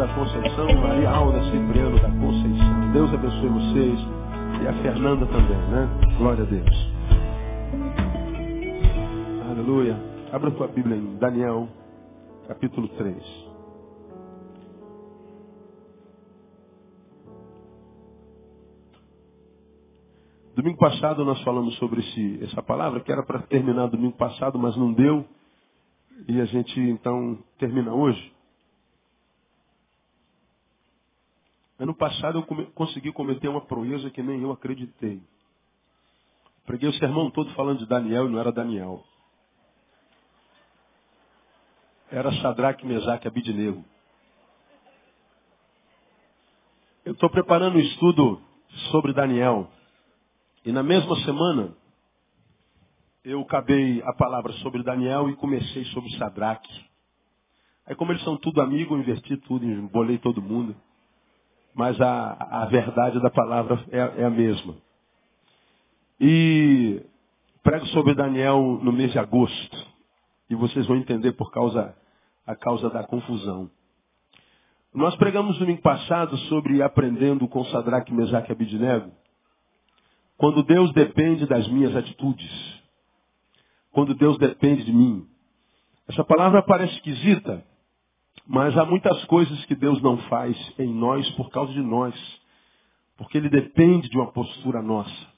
da Conceição, Maria Alda Cipriano da Conceição. Deus abençoe vocês e a Fernanda também, né? Glória a Deus. Aleluia. Abra tua Bíblia em Daniel, capítulo 3. Domingo passado nós falamos sobre esse, essa palavra, que era para terminar domingo passado, mas não deu. E a gente então termina hoje. Ano passado eu come, consegui cometer uma proeza que nem eu acreditei. Preguei o sermão todo falando de Daniel e não era Daniel. Era Sadraque, Mesaque Abidnego. Eu estou preparando um estudo sobre Daniel. E na mesma semana, eu acabei a palavra sobre Daniel e comecei sobre Sadraque. Aí como eles são tudo amigos, eu inverti tudo, embolei todo mundo. Mas a, a verdade da palavra é, é a mesma. E prego sobre Daniel no mês de agosto. E vocês vão entender por causa a causa da confusão. Nós pregamos no domingo passado sobre aprendendo com Sadraque, Mesaque e Abidnego quando Deus depende das minhas atitudes. Quando Deus depende de mim. Essa palavra parece esquisita, mas há muitas coisas que Deus não faz em nós por causa de nós. Porque Ele depende de uma postura nossa.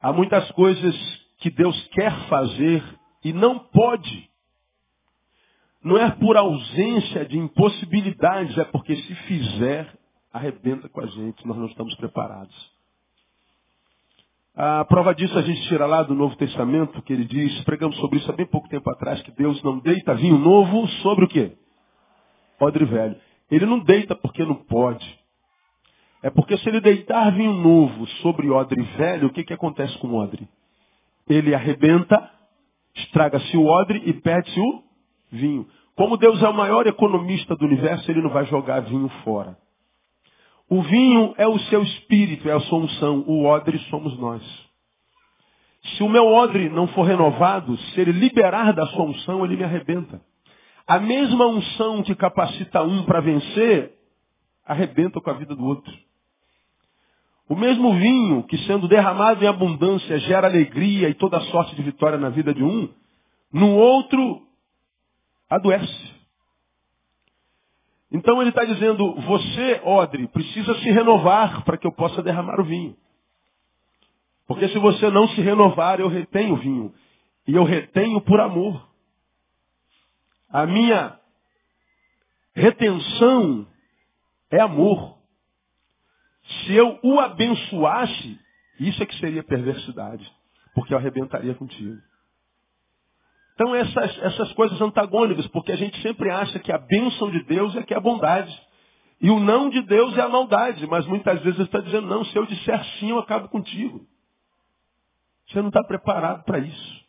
Há muitas coisas que Deus quer fazer e não pode. Não é por ausência de impossibilidades, é porque se fizer, arrebenta com a gente, nós não estamos preparados. A prova disso a gente tira lá do Novo Testamento, que ele diz, pregamos sobre isso há bem pouco tempo atrás, que Deus não deita vinho novo sobre o quê? Odre velho. Ele não deita porque não pode. É porque se ele deitar vinho novo sobre odre velho, o que, que acontece com o odre? Ele arrebenta, estraga-se o odre e perde-se o vinho. Como Deus é o maior economista do universo, ele não vai jogar vinho fora. O vinho é o seu espírito, é a sua unção. O odre somos nós. Se o meu odre não for renovado, se ele liberar da sua unção, ele me arrebenta. A mesma unção que capacita um para vencer, arrebenta com a vida do outro. O mesmo vinho que, sendo derramado em abundância, gera alegria e toda sorte de vitória na vida de um, no outro adoece. Então ele está dizendo, você, Odre, precisa se renovar para que eu possa derramar o vinho. Porque se você não se renovar, eu retenho o vinho. E eu retenho por amor. A minha retenção é amor. Se eu o abençoasse, isso é que seria perversidade. Porque eu arrebentaria contigo. Então essas, essas coisas antagônicas, porque a gente sempre acha que a bênção de Deus é que é a bondade. E o não de Deus é a maldade. Mas muitas vezes ele está dizendo, não, se eu disser sim, eu acabo contigo. Você não está preparado para isso.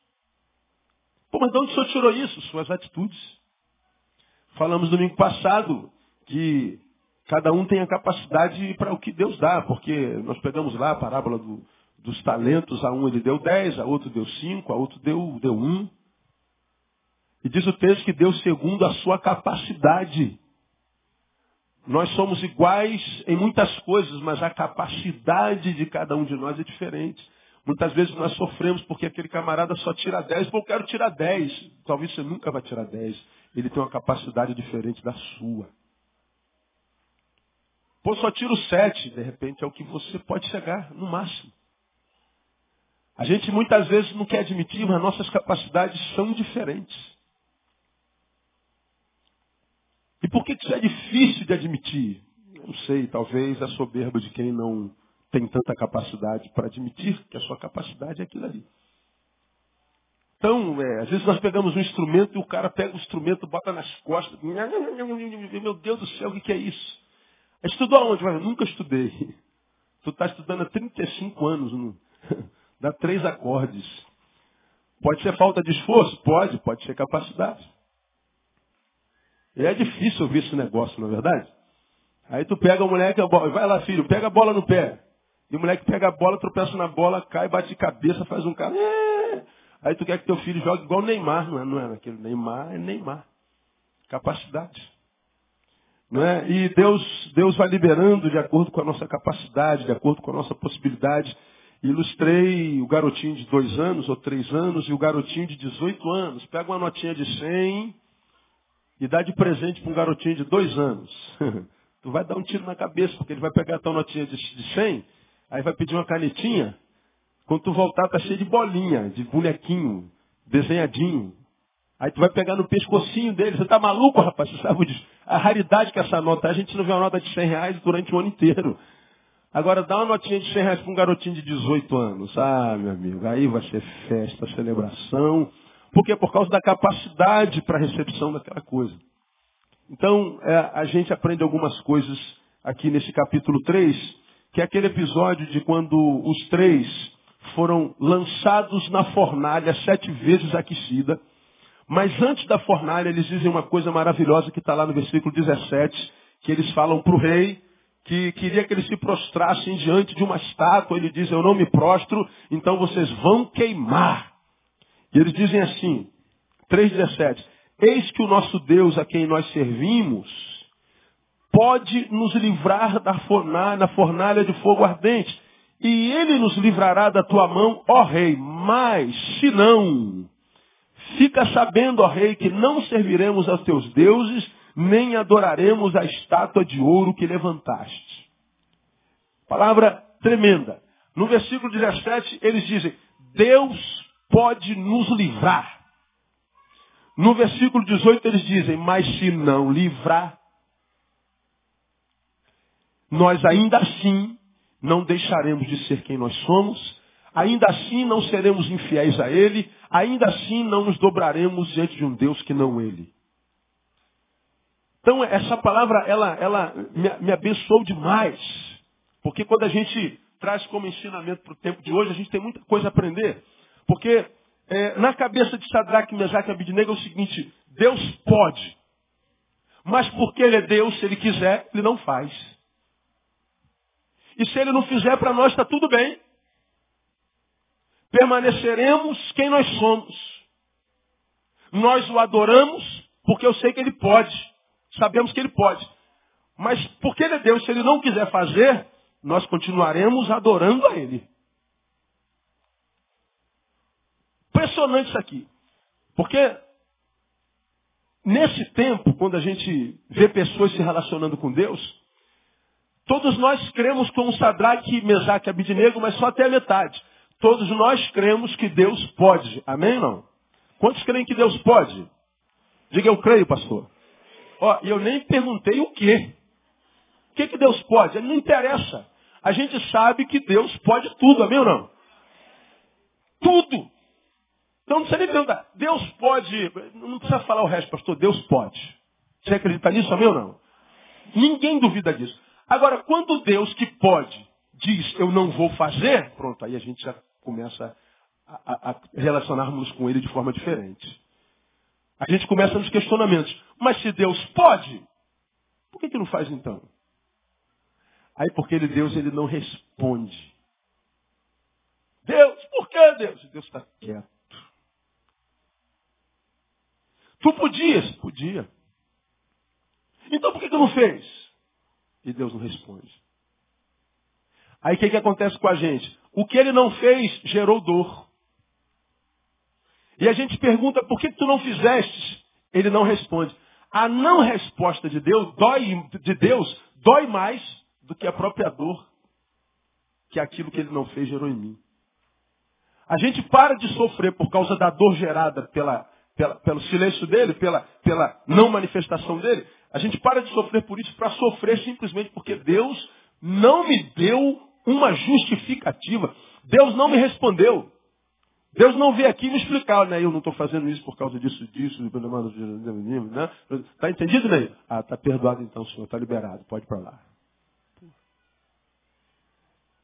Pô, mas de onde o senhor tirou isso? Suas atitudes. Falamos domingo passado que cada um tem a capacidade para o que Deus dá, porque nós pegamos lá a parábola do, dos talentos, a um ele deu dez, a outro deu cinco, a outro deu, deu um. E diz o texto que Deus segundo a sua capacidade. Nós somos iguais em muitas coisas, mas a capacidade de cada um de nós é diferente. Muitas vezes nós sofremos porque aquele camarada só tira 10, pô, eu quero tirar 10. Talvez você nunca vai tirar 10. Ele tem uma capacidade diferente da sua. Pô, só tiro 7. De repente é o que você pode chegar, no máximo. A gente muitas vezes não quer admitir, mas nossas capacidades são diferentes. E por que isso é difícil de admitir? Não sei, talvez a soberba de quem não tem tanta capacidade para admitir que a sua capacidade é aquilo ali. Então, é, às vezes nós pegamos um instrumento e o cara pega o instrumento, bota nas costas. Meu Deus do céu, o que é isso? Estudou aonde? Eu nunca estudei. Tu está estudando há 35 anos, dá três acordes. Pode ser falta de esforço? Pode, pode ser capacidade. E é difícil ouvir esse negócio, não é verdade? Aí tu pega o moleque, vai lá filho, pega a bola no pé. E o moleque pega a bola, tropeça na bola, cai, bate de cabeça, faz um cara. Aí tu quer que teu filho jogue igual o Neymar, não é? Não é aquele Neymar, é Neymar. Capacidade. Não é? E Deus, Deus vai liberando de acordo com a nossa capacidade, de acordo com a nossa possibilidade. Ilustrei o garotinho de dois anos ou três anos e o garotinho de 18 anos. Pega uma notinha de 100 e dá de presente para um garotinho de dois anos. tu vai dar um tiro na cabeça, porque ele vai pegar a tua notinha de 100, aí vai pedir uma canetinha. Quando tu voltar, tá cheio de bolinha, de bonequinho, desenhadinho. Aí tu vai pegar no pescocinho dele. Você tá maluco, rapaz? Você sabe disso? A raridade que essa nota. A gente não vê uma nota de 100 reais durante o ano inteiro. Agora dá uma notinha de 100 reais para um garotinho de 18 anos. Ah, meu amigo, aí vai ser festa, celebração. Por quê? Por causa da capacidade para recepção daquela coisa. Então, é, a gente aprende algumas coisas aqui nesse capítulo 3, que é aquele episódio de quando os três foram lançados na fornalha sete vezes aquecida. Mas antes da fornalha, eles dizem uma coisa maravilhosa que está lá no versículo 17, que eles falam para o rei, que queria que eles se prostrassem diante de uma estátua. Ele diz, eu não me prostro, então vocês vão queimar. E eles dizem assim, 3,17, eis que o nosso Deus a quem nós servimos pode nos livrar da fornalha, na fornalha de fogo ardente. E ele nos livrará da tua mão, ó rei. Mas, se não, fica sabendo, ó rei, que não serviremos aos teus deuses, nem adoraremos a estátua de ouro que levantaste. Palavra tremenda. No versículo 17, eles dizem, Deus pode nos livrar. No versículo 18 eles dizem, mas se não livrar, nós ainda assim não deixaremos de ser quem nós somos, ainda assim não seremos infiéis a Ele, ainda assim não nos dobraremos diante de um Deus que não Ele. Então essa palavra, ela, ela me, me abençoou demais. Porque quando a gente traz como ensinamento para o tempo de hoje, a gente tem muita coisa a aprender. Porque é, na cabeça de Sadraque, Mesaque e Abidnego é o seguinte, Deus pode. Mas porque Ele é Deus, se Ele quiser, Ele não faz. E se Ele não fizer para nós, está tudo bem. Permaneceremos quem nós somos. Nós o adoramos porque eu sei que Ele pode. Sabemos que Ele pode. Mas porque Ele é Deus, se Ele não quiser fazer, nós continuaremos adorando a Ele. Impressionante isso aqui. Porque nesse tempo, quando a gente vê pessoas se relacionando com Deus, todos nós cremos com Sadraque, Mesaque e Abidnego, mas só até a metade. Todos nós cremos que Deus pode. Amém ou não? Quantos creem que Deus pode? Diga, eu creio, pastor. Ó, eu nem perguntei o quê. O que, que Deus pode? Não interessa. A gente sabe que Deus pode tudo, amém ou não? Tudo. Então não precisa nem perguntar. Deus pode. Não precisa falar o resto, pastor. Deus pode. Você acredita nisso, amém ou não? Ninguém duvida disso. Agora, quando Deus que pode diz eu não vou fazer, pronto, aí a gente já começa a, a, relacionarmos com ele de forma diferente. A gente começa nos questionamentos. Mas se Deus pode, por que, que não faz então? Aí porque ele, Deus, ele não responde. Deus, por que Deus? Deus está quieto. Tu podias? Podia. Então por que, que não fez? E Deus não responde. Aí o que, que acontece com a gente? O que ele não fez gerou dor. E a gente pergunta, por que, tu não fizeste? Ele não responde. A não resposta de Deus dói de Deus dói mais do que a própria dor que aquilo que ele não fez gerou em mim. A gente para de sofrer por causa da dor gerada pela, pela, pelo silêncio dele, pela, pela não manifestação dele. A gente para de sofrer por isso para sofrer simplesmente porque Deus não me deu uma justificativa. Deus não me respondeu. Deus não veio aqui me explicar, né? Eu não estou fazendo isso por causa disso, disso, né? Está entendido, né? Ah, está perdoado então, senhor, está liberado, pode ir para lá.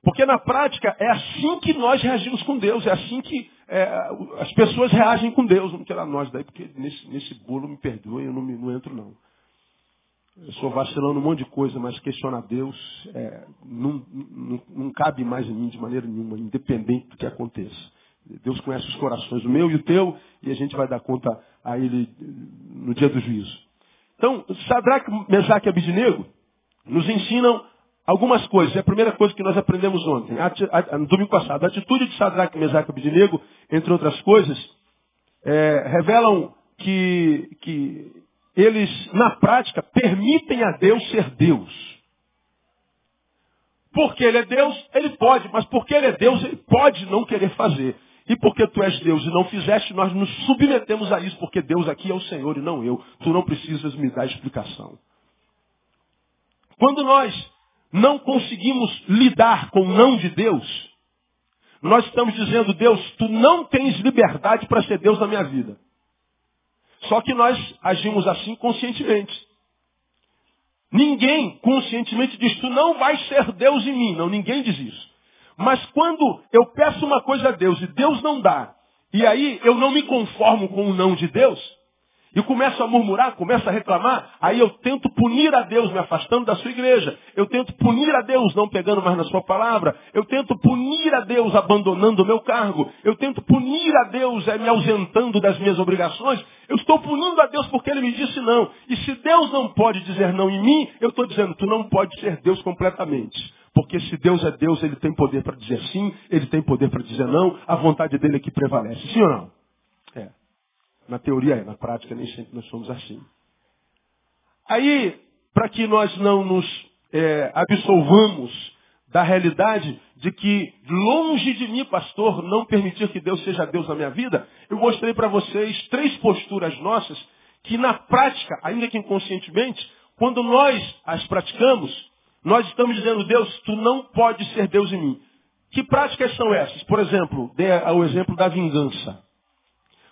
Porque na prática é assim que nós reagimos com Deus, é assim que é, as pessoas reagem com Deus. Vamos tirar nós daí, porque nesse, nesse bolo, me perdoem, eu não, me, não entro não. Eu sou vacilando um monte de coisa, mas questionar Deus é, não, não, não cabe mais em mim de maneira nenhuma, independente do que aconteça. Deus conhece os corações, o meu e o teu, e a gente vai dar conta a ele no dia do juízo. Então, Sadraque, Mesaque e Abidinego nos ensinam algumas coisas. É a primeira coisa que nós aprendemos ontem, no domingo passado. A atitude de Sadraque, Mesaque e Abidinego, entre outras coisas, é, revelam que, que eles, na prática, permitem a Deus ser Deus. Porque ele é Deus, ele pode, mas porque ele é Deus, ele pode não querer fazer. E porque tu és Deus e não fizeste, nós nos submetemos a isso, porque Deus aqui é o Senhor e não eu. Tu não precisas me dar explicação. Quando nós não conseguimos lidar com o não de Deus, nós estamos dizendo, Deus, tu não tens liberdade para ser Deus na minha vida. Só que nós agimos assim conscientemente. Ninguém conscientemente diz, tu não vais ser Deus em mim. Não, ninguém diz isso. Mas quando eu peço uma coisa a Deus e Deus não dá, e aí eu não me conformo com o não de Deus, e começo a murmurar, começo a reclamar, aí eu tento punir a Deus me afastando da sua igreja. Eu tento punir a Deus não pegando mais na sua palavra. Eu tento punir a Deus abandonando o meu cargo. Eu tento punir a Deus é, me ausentando das minhas obrigações. Eu estou punindo a Deus porque ele me disse não. E se Deus não pode dizer não em mim, eu estou dizendo, tu não pode ser Deus completamente. Porque se Deus é Deus, ele tem poder para dizer sim, ele tem poder para dizer não, a vontade dele é que prevalece. Sim ou não? Na teoria é, na prática nem sempre nós somos assim. Aí, para que nós não nos é, absolvamos da realidade de que longe de mim, pastor, não permitir que Deus seja Deus na minha vida, eu mostrei para vocês três posturas nossas que na prática, ainda que inconscientemente, quando nós as praticamos, nós estamos dizendo, Deus, tu não pode ser Deus em mim. Que práticas são essas? Por exemplo, dê o exemplo da vingança.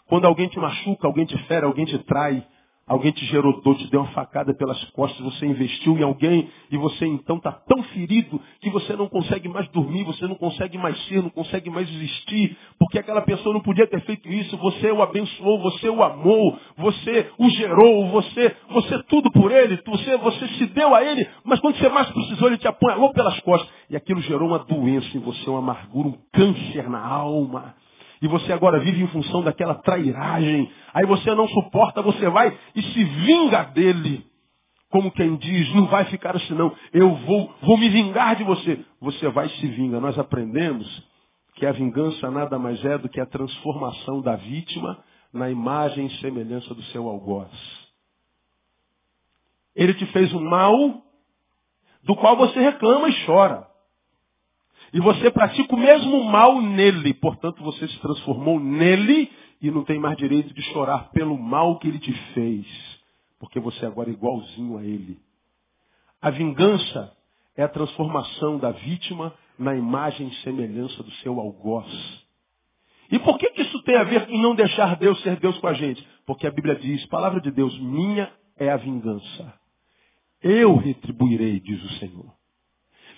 Quando alguém te machuca, alguém te fere, alguém te trai, alguém te gerodou, te deu uma facada pelas costas, você investiu em alguém e você então está tão ferido que você não consegue mais dormir, você não consegue mais ser, não consegue mais existir, porque aquela pessoa não podia ter feito isso, você o abençoou, você o amou, você o gerou, você, você tudo por ele, você, você se deu a ele, mas quando você mais precisou, ele te apunhalou pelas costas. E aquilo gerou uma doença em você, uma amargura, um câncer na alma. E você agora vive em função daquela trairagem. Aí você não suporta, você vai e se vinga dele. Como quem diz, não vai ficar assim não. Eu vou, vou me vingar de você. Você vai e se vinga. Nós aprendemos que a vingança nada mais é do que a transformação da vítima na imagem e semelhança do seu algoz. Ele te fez um mal do qual você reclama e chora. E você pratica o mesmo mal nele. Portanto, você se transformou nele e não tem mais direito de chorar pelo mal que ele te fez. Porque você agora é igualzinho a ele. A vingança é a transformação da vítima na imagem e semelhança do seu algoz. E por que, que isso tem a ver em não deixar Deus ser Deus com a gente? Porque a Bíblia diz, palavra de Deus, minha é a vingança. Eu retribuirei, diz o Senhor.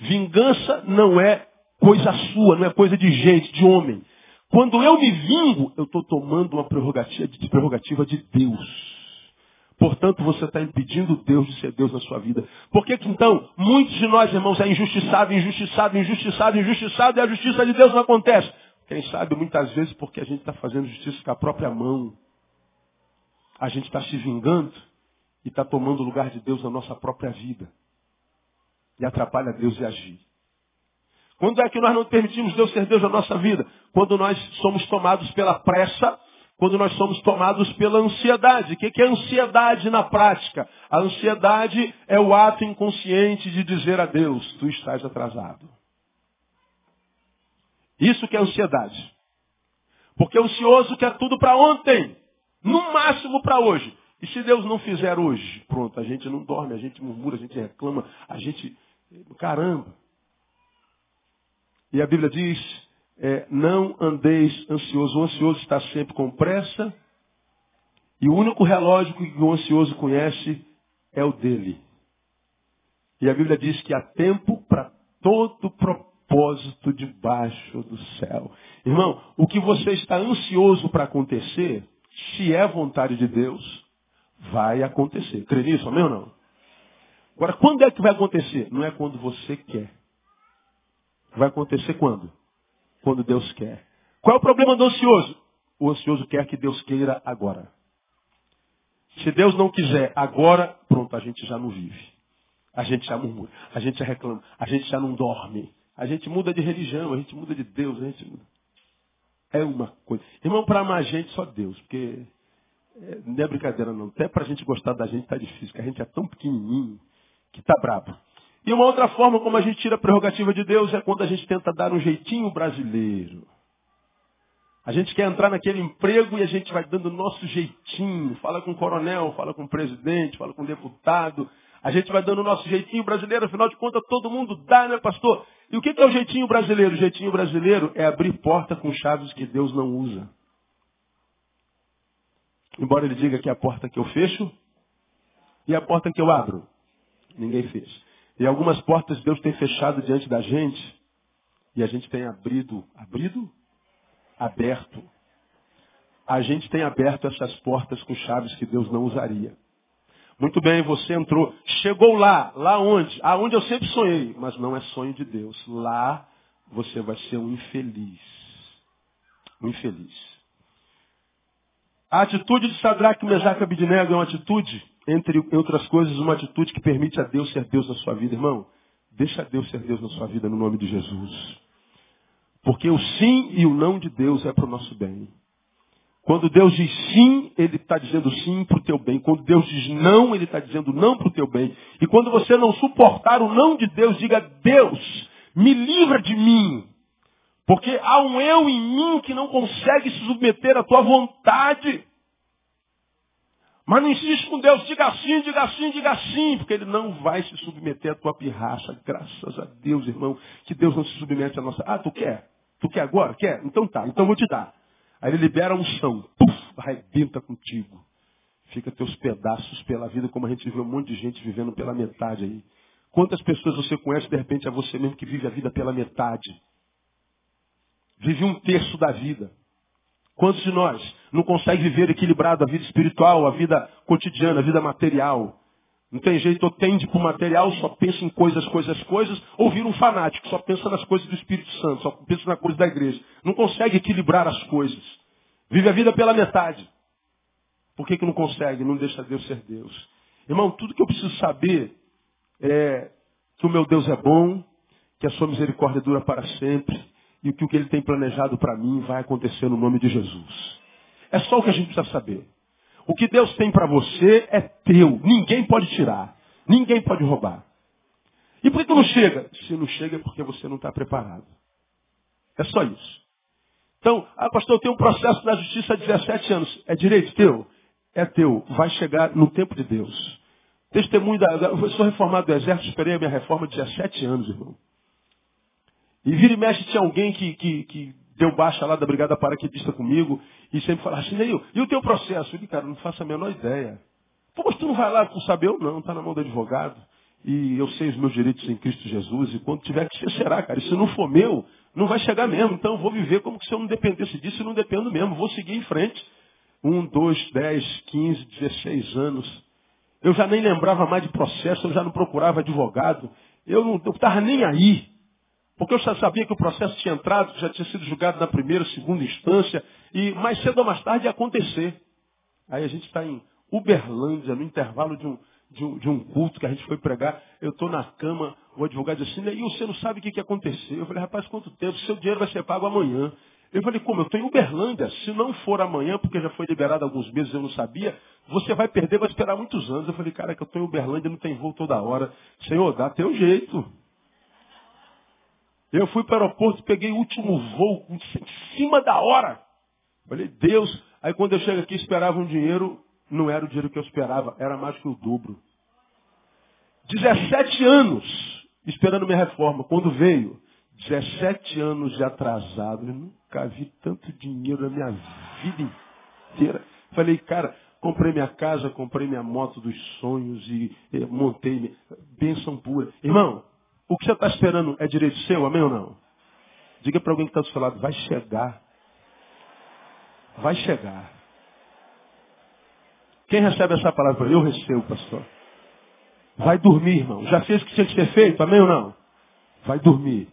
Vingança não é coisa sua, não é coisa de gente, de homem. Quando eu me vingo, eu estou tomando uma prerrogativa de, prerrogativa de Deus. Portanto, você está impedindo Deus de ser Deus na sua vida. Por que, que então muitos de nós, irmãos, é injustiçado, injustiçado, injustiçado, injustiçado e a justiça de Deus não acontece? Quem sabe muitas vezes porque a gente está fazendo justiça com a própria mão. A gente está se vingando e está tomando o lugar de Deus na nossa própria vida. E atrapalha Deus de agir. Quando é que nós não permitimos Deus ser Deus na nossa vida? Quando nós somos tomados pela pressa, quando nós somos tomados pela ansiedade. O que é ansiedade na prática? A ansiedade é o ato inconsciente de dizer a Deus, tu estás atrasado. Isso que é ansiedade. Porque o ansioso quer tudo para ontem, no máximo para hoje. E se Deus não fizer hoje? Pronto, a gente não dorme, a gente murmura, a gente reclama, a gente. Caramba. E a Bíblia diz, é, não andeis ansioso. O ansioso está sempre com pressa. E o único relógio que o ansioso conhece é o dele. E a Bíblia diz que há tempo para todo propósito debaixo do céu. Irmão, o que você está ansioso para acontecer, se é vontade de Deus, vai acontecer. Crê nisso, amém ou não? Agora, quando é que vai acontecer? Não é quando você quer. Vai acontecer quando? Quando Deus quer. Qual é o problema do ansioso? O ansioso quer que Deus queira agora. Se Deus não quiser agora, pronto, a gente já não vive. A gente já murmura, a gente já reclama, a gente já não dorme. A gente muda de religião, a gente muda de Deus, a gente muda. É uma coisa. Irmão, para amar a gente, só Deus, porque é, não é brincadeira não. Até para a gente gostar da gente está difícil, porque a gente é tão pequenininho que está brabo. E uma outra forma como a gente tira a prerrogativa de Deus é quando a gente tenta dar um jeitinho brasileiro. A gente quer entrar naquele emprego e a gente vai dando o nosso jeitinho. Fala com o coronel, fala com o presidente, fala com o deputado. A gente vai dando o nosso jeitinho brasileiro, afinal de contas todo mundo dá, né, pastor? E o que é o jeitinho brasileiro? O jeitinho brasileiro é abrir porta com chaves que Deus não usa. Embora ele diga que é a porta que eu fecho e a porta que eu abro. Ninguém fez. E algumas portas Deus tem fechado diante da gente e a gente tem abrido, abrido? Aberto. A gente tem aberto essas portas com chaves que Deus não usaria. Muito bem, você entrou. Chegou lá. Lá onde? Aonde eu sempre sonhei. Mas não é sonho de Deus. Lá você vai ser um infeliz. Um infeliz. A atitude de Sadraque, Mesaque e Abidnego é uma atitude, entre outras coisas, uma atitude que permite a Deus ser Deus na sua vida. Irmão, deixa Deus ser Deus na sua vida no nome de Jesus. Porque o sim e o não de Deus é para o nosso bem. Quando Deus diz sim, Ele está dizendo sim para o teu bem. Quando Deus diz não, Ele está dizendo não para o teu bem. E quando você não suportar o não de Deus, diga, Deus, me livra de mim. Porque há um eu em mim que não consegue se submeter à tua vontade. Mas não insiste com Deus, diga sim, diga sim, diga sim, porque Ele não vai se submeter à tua pirraça. Graças a Deus, irmão, que Deus não se submete à nossa. Ah, tu quer? Tu quer agora? Quer? Então tá, então vou te dar. Aí ele libera um chão, puf, arrebenta contigo. Fica teus pedaços pela vida, como a gente vê um monte de gente vivendo pela metade aí. Quantas pessoas você conhece, de repente, é você mesmo que vive a vida pela metade? Vive um terço da vida. Quantos de nós não consegue viver equilibrado a vida espiritual, a vida cotidiana, a vida material? Não tem jeito, ou tende para o material, só pensa em coisas, coisas, coisas, ou vira um fanático, só pensa nas coisas do Espírito Santo, só pensa na coisa da igreja. Não consegue equilibrar as coisas. Vive a vida pela metade. Por que, que não consegue? Não deixa Deus ser Deus. Irmão, tudo que eu preciso saber é que o meu Deus é bom, que a sua misericórdia dura para sempre, e que o que ele tem planejado para mim vai acontecer no nome de Jesus. É só o que a gente precisa saber. O que Deus tem para você é teu. Ninguém pode tirar. Ninguém pode roubar. E por que não chega? Se não chega é porque você não está preparado. É só isso. Então, ah, pastor, eu tenho um processo na justiça há 17 anos. É direito teu? É teu. Vai chegar no tempo de Deus. Testemunho da. Eu sou reformado do exército, esperei a minha reforma 17 anos, irmão. E vira e mexe tinha alguém que, que, que deu baixa lá da brigada paraquedista comigo e sempre falava assim, Neil, e o teu processo? Eu falei, cara, não faço a menor ideia. Pô, mas tu não vai lá com saber? Eu não, está na mão do advogado. E eu sei os meus direitos em Cristo Jesus. E quando tiver que ser, será, cara. E se não for meu, não vai chegar mesmo. Então eu vou viver como se eu não dependesse disso e não dependo mesmo. Vou seguir em frente. Um, dois, dez, quinze, dezesseis anos. Eu já nem lembrava mais de processo, eu já não procurava advogado. Eu não estava nem aí. Porque eu já sabia que o processo tinha entrado, já tinha sido julgado na primeira, segunda instância, e mais cedo ou mais tarde ia acontecer. Aí a gente está em Uberlândia, no intervalo de um, de um, de um, culto que a gente foi pregar. Eu estou na cama, o advogado disse assim, e você não sabe o que, que aconteceu? Eu falei, rapaz, quanto tempo? Seu dinheiro vai ser pago amanhã. Eu falei, como? Eu estou em Uberlândia. Se não for amanhã, porque já foi liberado há alguns meses, eu não sabia, você vai perder, vai esperar muitos anos. Eu falei, cara, que eu estou em Uberlândia, não tem voo toda hora. Senhor, dá teu jeito. Eu fui para o aeroporto, peguei o último voo, em cima da hora. Falei, Deus. Aí quando eu chego aqui, esperava um dinheiro, não era o dinheiro que eu esperava, era mais que o dobro. 17 anos esperando minha reforma. Quando veio, 17 anos de atrasado. Eu nunca vi tanto dinheiro na minha vida inteira. Falei, cara, comprei minha casa, comprei minha moto dos sonhos e, e montei. Bênção pura. Irmão, o que você está esperando é direito seu, amém ou não? Diga para alguém que está do seu lado, vai chegar. Vai chegar. Quem recebe essa palavra? Eu recebo, pastor. Vai dormir, irmão. Já fez o que tinha que ser feito, amém ou não? Vai dormir.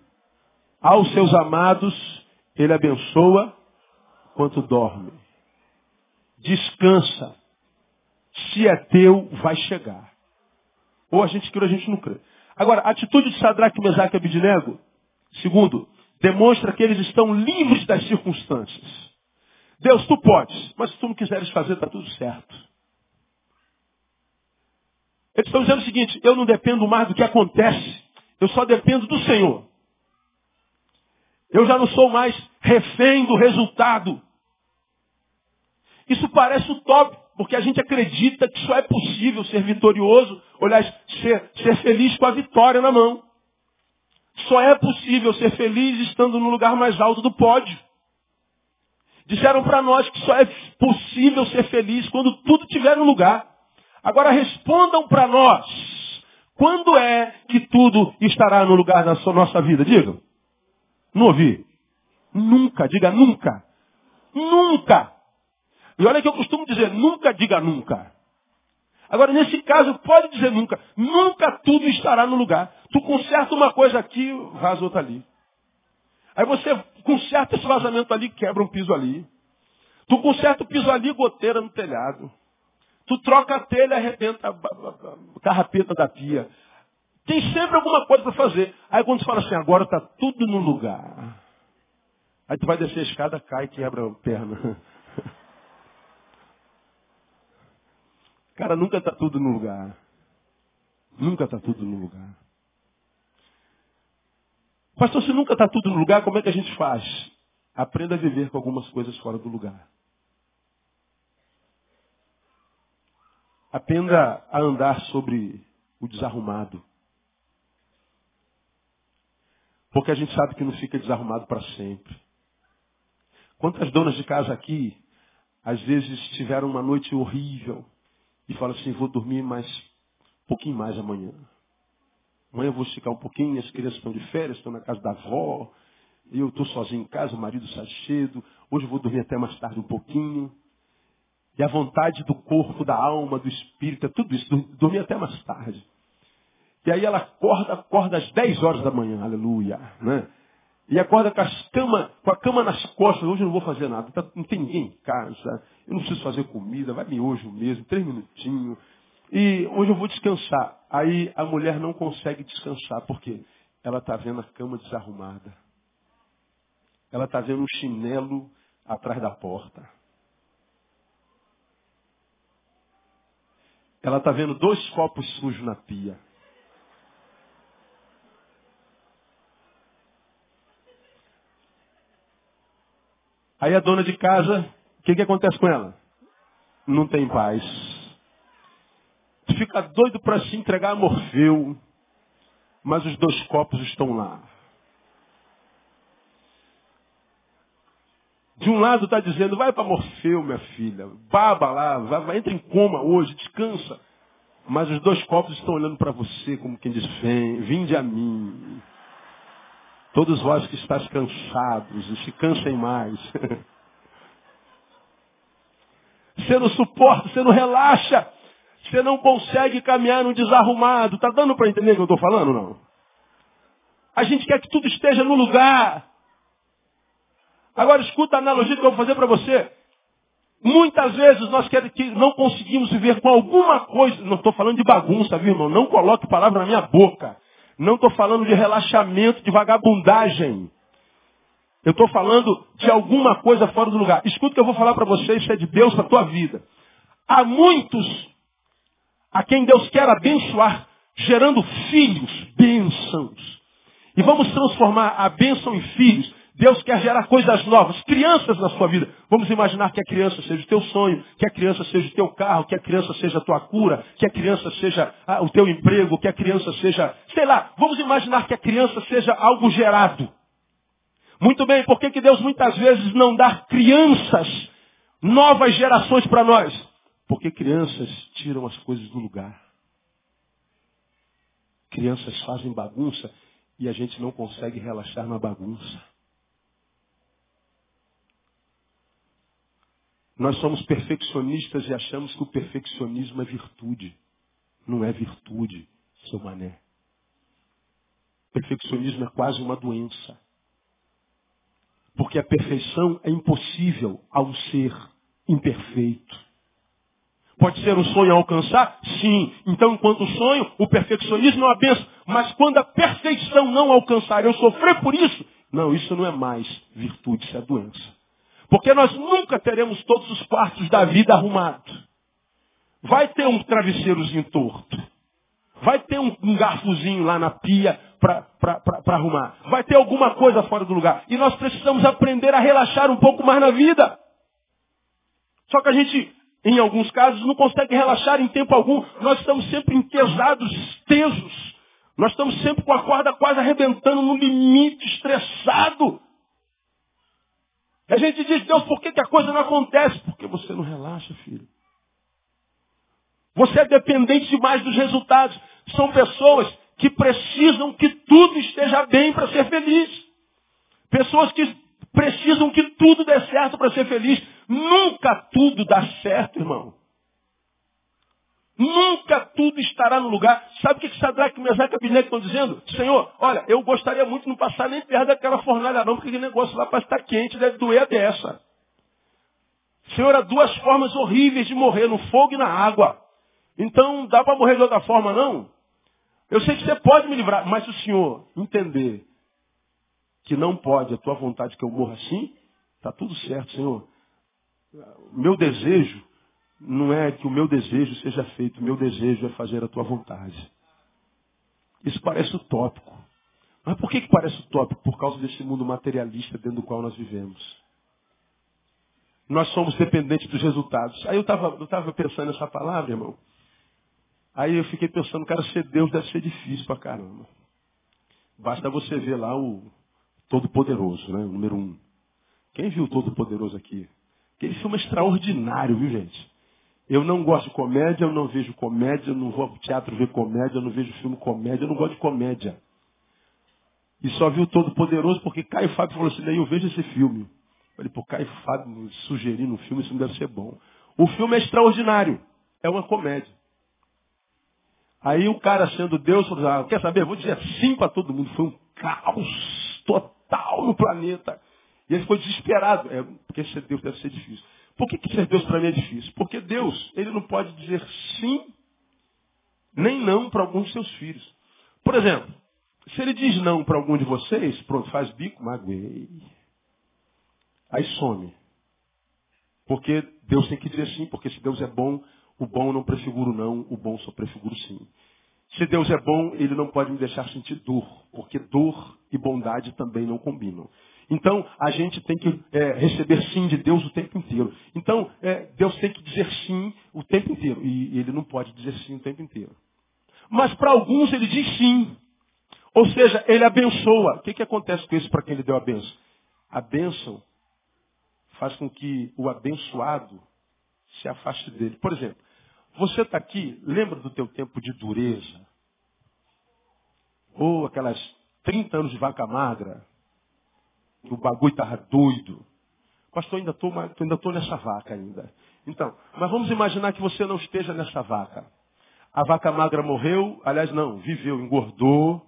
Aos seus amados, ele abençoa enquanto dorme. Descansa. Se é teu, vai chegar. Ou a gente crê ou a gente não crê. Agora, a atitude de Sadraque, Mesaque e Abidinego, segundo, demonstra que eles estão livres das circunstâncias. Deus, tu podes, mas se tu não quiseres fazer, está tudo certo. Eles estão dizendo o seguinte, eu não dependo mais do que acontece, eu só dependo do Senhor. Eu já não sou mais refém do resultado. Isso parece utópico, porque a gente acredita que só é possível ser vitorioso, olhar, ser, ser feliz com a vitória na mão. Só é possível ser feliz estando no lugar mais alto do pódio. Disseram para nós que só é possível ser feliz quando tudo estiver no lugar. Agora respondam para nós. Quando é que tudo estará no lugar da sua, nossa vida? Digam. Não ouvi. Nunca, diga nunca. Nunca. E olha que eu costumo dizer, nunca diga nunca. Agora, nesse caso, pode dizer nunca. Nunca tudo estará no lugar. Tu conserta uma coisa aqui, vaza outra ali. Aí você conserta esse vazamento ali, quebra um piso ali. Tu conserta o piso ali, goteira no telhado. Tu troca a telha, arrebenta a carrapeta da pia. Tem sempre alguma coisa para fazer. Aí quando você fala assim, agora está tudo no lugar. Aí tu vai descer a escada, cai e quebra a perna. Cara, nunca está tudo no lugar. Nunca está tudo no lugar. Pastor, se nunca está tudo no lugar, como é que a gente faz? Aprenda a viver com algumas coisas fora do lugar. Aprenda a andar sobre o desarrumado. Porque a gente sabe que não fica desarrumado para sempre. Quantas donas de casa aqui, às vezes tiveram uma noite horrível e falam assim, vou dormir mais um pouquinho mais amanhã. Amanhã eu vou esticar um pouquinho, as crianças estão de férias, estão na casa da avó, eu estou sozinho em casa, o marido sai cedo, hoje eu vou dormir até mais tarde um pouquinho. E a vontade do corpo, da alma, do espírito, é tudo isso, dormir até mais tarde. E aí ela acorda, acorda às 10 horas da manhã, aleluia. Né? E acorda com, as cama, com a cama nas costas, hoje eu não vou fazer nada, tá, não tem ninguém em casa, eu não preciso fazer comida, vai me hoje mesmo, três minutinhos. E hoje eu vou descansar. Aí a mulher não consegue descansar. Por quê? Ela está vendo a cama desarrumada. Ela está vendo um chinelo atrás da porta. Ela está vendo dois copos sujos na pia. Aí a dona de casa, o que, que acontece com ela? Não tem paz fica doido para se entregar a Morfeu, mas os dois copos estão lá. De um lado está dizendo, vai para Morfeu, minha filha, baba lá, vai, vai, entra em coma hoje, descansa. Mas os dois copos estão olhando para você como quem diz, vem, vinde a mim. Todos vós que estáis cansados, e se cansem mais. você não suporta, você não relaxa. Você não consegue caminhar no desarrumado. Está dando para entender o que eu estou falando, não? A gente quer que tudo esteja no lugar. Agora escuta a analogia que eu vou fazer para você. Muitas vezes nós queremos que não conseguimos viver com alguma coisa. Não estou falando de bagunça, viu, irmão? Não coloque palavra na minha boca. Não estou falando de relaxamento, de vagabundagem. Eu estou falando de alguma coisa fora do lugar. Escuta o que eu vou falar para você, isso é de Deus para a tua vida. Há muitos a quem Deus quer abençoar, gerando filhos, bênçãos. E vamos transformar a bênção em filhos. Deus quer gerar coisas novas, crianças na sua vida. Vamos imaginar que a criança seja o teu sonho, que a criança seja o teu carro, que a criança seja a tua cura, que a criança seja ah, o teu emprego, que a criança seja, sei lá, vamos imaginar que a criança seja algo gerado. Muito bem, por que, que Deus muitas vezes não dá crianças, novas gerações para nós? Porque crianças tiram as coisas do lugar. Crianças fazem bagunça e a gente não consegue relaxar na bagunça. Nós somos perfeccionistas e achamos que o perfeccionismo é virtude. Não é virtude, seu mané. Perfeccionismo é quase uma doença. Porque a perfeição é impossível ao ser imperfeito. Pode ser um sonho a alcançar? Sim. Então, enquanto sonho, o perfeccionismo é uma benção. Mas quando a perfeição não alcançar, eu sofrer por isso? Não, isso não é mais virtude, isso é doença. Porque nós nunca teremos todos os quartos da vida arrumados. Vai ter um travesseirozinho torto. Vai ter um, garfozinho lá na pia para arrumar. Vai ter alguma coisa fora do lugar. E nós precisamos aprender a relaxar um pouco mais na vida. Só que a gente, em alguns casos, não consegue relaxar em tempo algum. Nós estamos sempre entesados, tesos. Nós estamos sempre com a corda quase arrebentando no limite, estressado. E a gente diz, Deus, por que, que a coisa não acontece? Porque você não relaxa, filho. Você é dependente demais dos resultados. São pessoas que precisam que tudo esteja bem para ser feliz. Pessoas que precisam que tudo dê certo para ser feliz. Nunca tudo dá certo, irmão. Nunca tudo estará no lugar. Sabe o que, que Sadraque, Mesaque e Abinec estão dizendo? Senhor, olha, eu gostaria muito de não passar nem perto daquela fornalha não, porque aquele negócio lá parece estar quente, deve doer a dessa. Senhor, há duas formas horríveis de morrer, no fogo e na água. Então, dá para morrer de outra forma, não? Eu sei que você pode me livrar, mas o Senhor entender que não pode, a tua vontade que eu morra assim, está tudo certo, Senhor. Meu desejo não é que o meu desejo seja feito, o meu desejo é fazer a tua vontade. Isso parece utópico. Mas por que, que parece utópico? Por causa desse mundo materialista dentro do qual nós vivemos. Nós somos dependentes dos resultados. Aí eu estava eu tava pensando nessa palavra, irmão. Aí eu fiquei pensando, cara, ser Deus deve ser difícil pra caramba. Basta você ver lá o Todo-Poderoso, né? O número um. Quem viu o Todo-Poderoso aqui? Aquele filme é extraordinário, viu, gente? Eu não gosto de comédia, eu não vejo comédia, eu não vou ao teatro ver comédia, eu não vejo filme comédia, eu não gosto de comédia. E só vi o Todo-Poderoso porque Caio Fábio falou assim, daí eu vejo esse filme. Eu falei, pô, Caio Fábio sugerindo um filme, isso não deve ser bom. O filme é extraordinário. É uma comédia. Aí o cara sendo Deus falou, ah, quer saber? Vou dizer sim para todo mundo. Foi um caos total no planeta. E ele ficou desesperado. É, porque ser Deus deve ser difícil. Por que, ser Deus para mim é difícil? Porque Deus, ele não pode dizer sim, nem não para alguns de seus filhos. Por exemplo, se ele diz não para algum de vocês, pronto, faz bico, magoei. Aí some. Porque Deus tem que dizer sim, porque se Deus é bom, o bom não prefigura o não, o bom só prefigura o sim. Se Deus é bom, ele não pode me deixar sentir dor, porque dor e bondade também não combinam. Então, a gente tem que é, receber sim de Deus o tempo inteiro. Então, é, Deus tem que dizer sim o tempo inteiro. E ele não pode dizer sim o tempo inteiro. Mas para alguns ele diz sim. Ou seja, ele abençoa. O que, que acontece com isso para quem ele deu a benção? A bênção faz com que o abençoado se afaste dele. Por exemplo, você está aqui, lembra do teu tempo de dureza? Ou aquelas 30 anos de vaca magra, o bagulho estava doido. Pastor, ainda estou ainda tô nessa vaca ainda. Então, mas vamos imaginar que você não esteja nessa vaca. A vaca magra morreu, aliás não, viveu, engordou,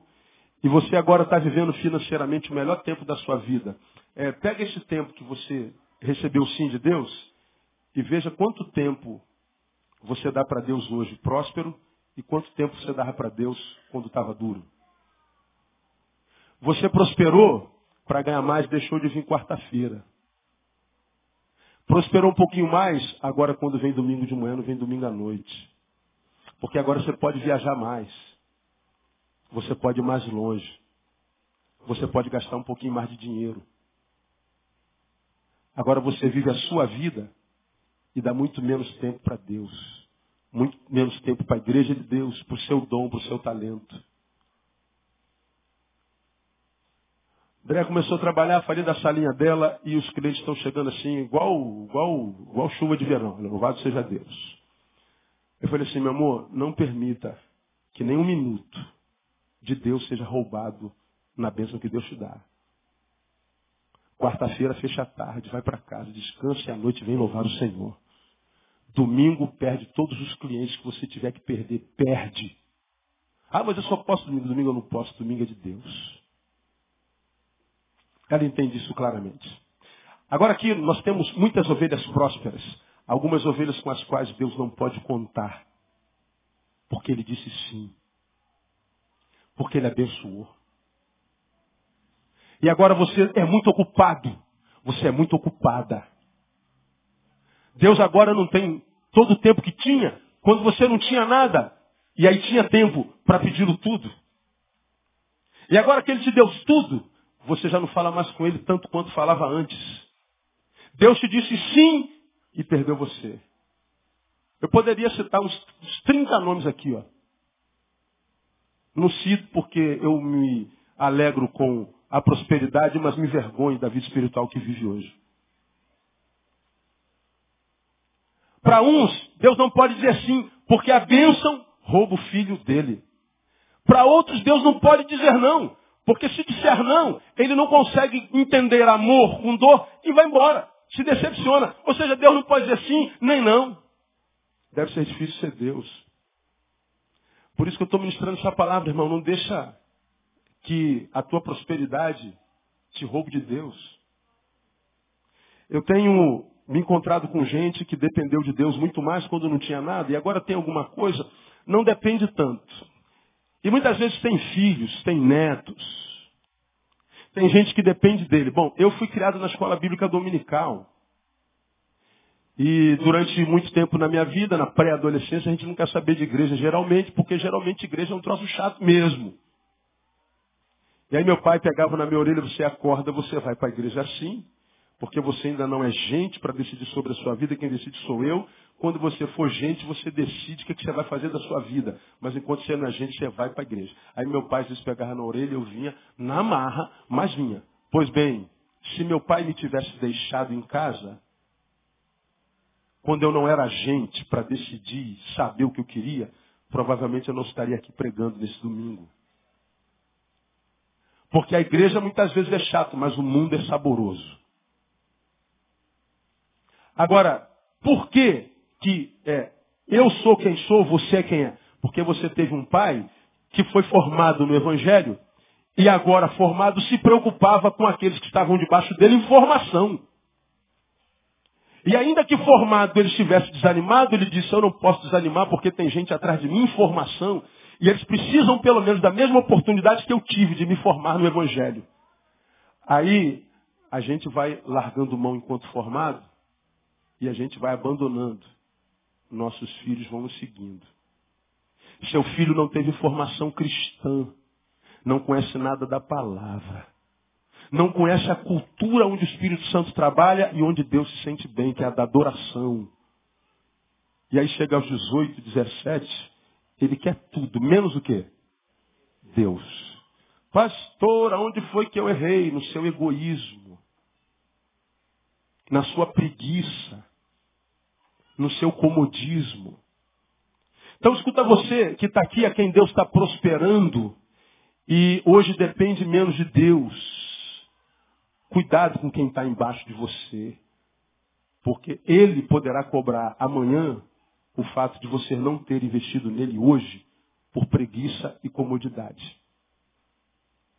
e você agora está vivendo financeiramente o melhor tempo da sua vida. É, pega esse tempo que você recebeu sim de Deus e veja quanto tempo você dá para Deus hoje próspero e quanto tempo você dava para Deus quando estava duro. Você prosperou para ganhar mais, deixou de vir quarta-feira. Prosperou um pouquinho mais, agora quando vem domingo de manhã, não vem domingo à noite. Porque agora você pode viajar mais. Você pode ir mais longe. Você pode gastar um pouquinho mais de dinheiro. Agora você vive a sua vida e dá muito menos tempo para Deus. Muito menos tempo para a igreja de Deus, para o seu dom, para o seu talento. André começou a trabalhar, falei da salinha dela e os clientes estão chegando assim, igual, igual, igual chuva de verão. Louvado seja Deus. Eu falei assim, meu amor, não permita que nenhum minuto de Deus seja roubado na bênção que Deus te dá. Quarta-feira fecha a tarde, vai para casa, descansa e à noite vem louvar o Senhor. Domingo perde todos os clientes que você tiver que perder, perde. Ah, mas eu só posso domingo, domingo eu não posso, domingo é de Deus. Ela entende isso claramente. Agora aqui nós temos muitas ovelhas prósperas, algumas ovelhas com as quais Deus não pode contar, porque Ele disse sim, porque Ele abençoou. E agora você é muito ocupado, você é muito ocupada. Deus agora não tem todo o tempo que tinha, quando você não tinha nada, e aí tinha tempo para pedi-lo tudo. E agora que Ele te deu tudo, você já não fala mais com Ele tanto quanto falava antes. Deus te disse sim e perdeu você. Eu poderia citar uns, uns 30 nomes aqui, ó. Não cito porque eu me alegro com a prosperidade, mas me vergonho da vida espiritual que vive hoje. Para uns, Deus não pode dizer sim, porque a bênção rouba o filho dele. Para outros, Deus não pode dizer não, porque se disser não, ele não consegue entender amor com dor e vai embora. Se decepciona. Ou seja, Deus não pode dizer sim, nem não. Deve ser difícil ser Deus. Por isso que eu estou ministrando essa palavra, irmão. Não deixa que a tua prosperidade te roube de Deus. Eu tenho me encontrado com gente que dependeu de Deus muito mais quando não tinha nada e agora tem alguma coisa, não depende tanto. E muitas vezes tem filhos, tem netos. Tem gente que depende dele. Bom, eu fui criado na escola bíblica dominical. E durante muito tempo na minha vida, na pré-adolescência, a gente não quer saber de igreja geralmente, porque geralmente igreja é um troço chato mesmo. E aí meu pai pegava na minha orelha, você acorda, você vai para a igreja assim, porque você ainda não é gente para decidir sobre a sua vida, quem decide sou eu. Quando você for gente, você decide o que, você vai fazer da sua vida. Mas enquanto você não é gente, você vai para a igreja. Aí meu pai vezes pegava na orelha, eu vinha na marra, mas vinha. Pois bem, se meu pai me tivesse deixado em casa, quando eu não era gente para decidir, saber o que eu queria, provavelmente eu não estaria aqui pregando nesse domingo. Porque a igreja muitas vezes é chato, mas o mundo é saboroso. Agora, por que, que é, eu sou quem sou, você é quem é? Porque você teve um pai que foi formado no Evangelho e agora formado se preocupava com aqueles que estavam debaixo dele em formação. E ainda que formado ele estivesse desanimado, ele disse, eu não posso desanimar porque tem gente atrás de mim em formação. E eles precisam pelo menos da mesma oportunidade que eu tive de me formar no Evangelho. Aí a gente vai largando mão enquanto formado e a gente vai abandonando. Nossos filhos vão nos seguindo. Seu filho não teve formação cristã, não conhece nada da palavra, não conhece a cultura onde o Espírito Santo trabalha e onde Deus se sente bem, que é a da adoração. E aí chega aos 18, 17, ele quer tudo, menos o quê? Deus. Pastor, aonde foi que eu errei? No seu egoísmo, na sua preguiça, no seu comodismo. Então escuta você que está aqui, a quem Deus está prosperando e hoje depende menos de Deus. Cuidado com quem está embaixo de você. Porque ele poderá cobrar amanhã o fato de você não ter investido nele hoje por preguiça e comodidade.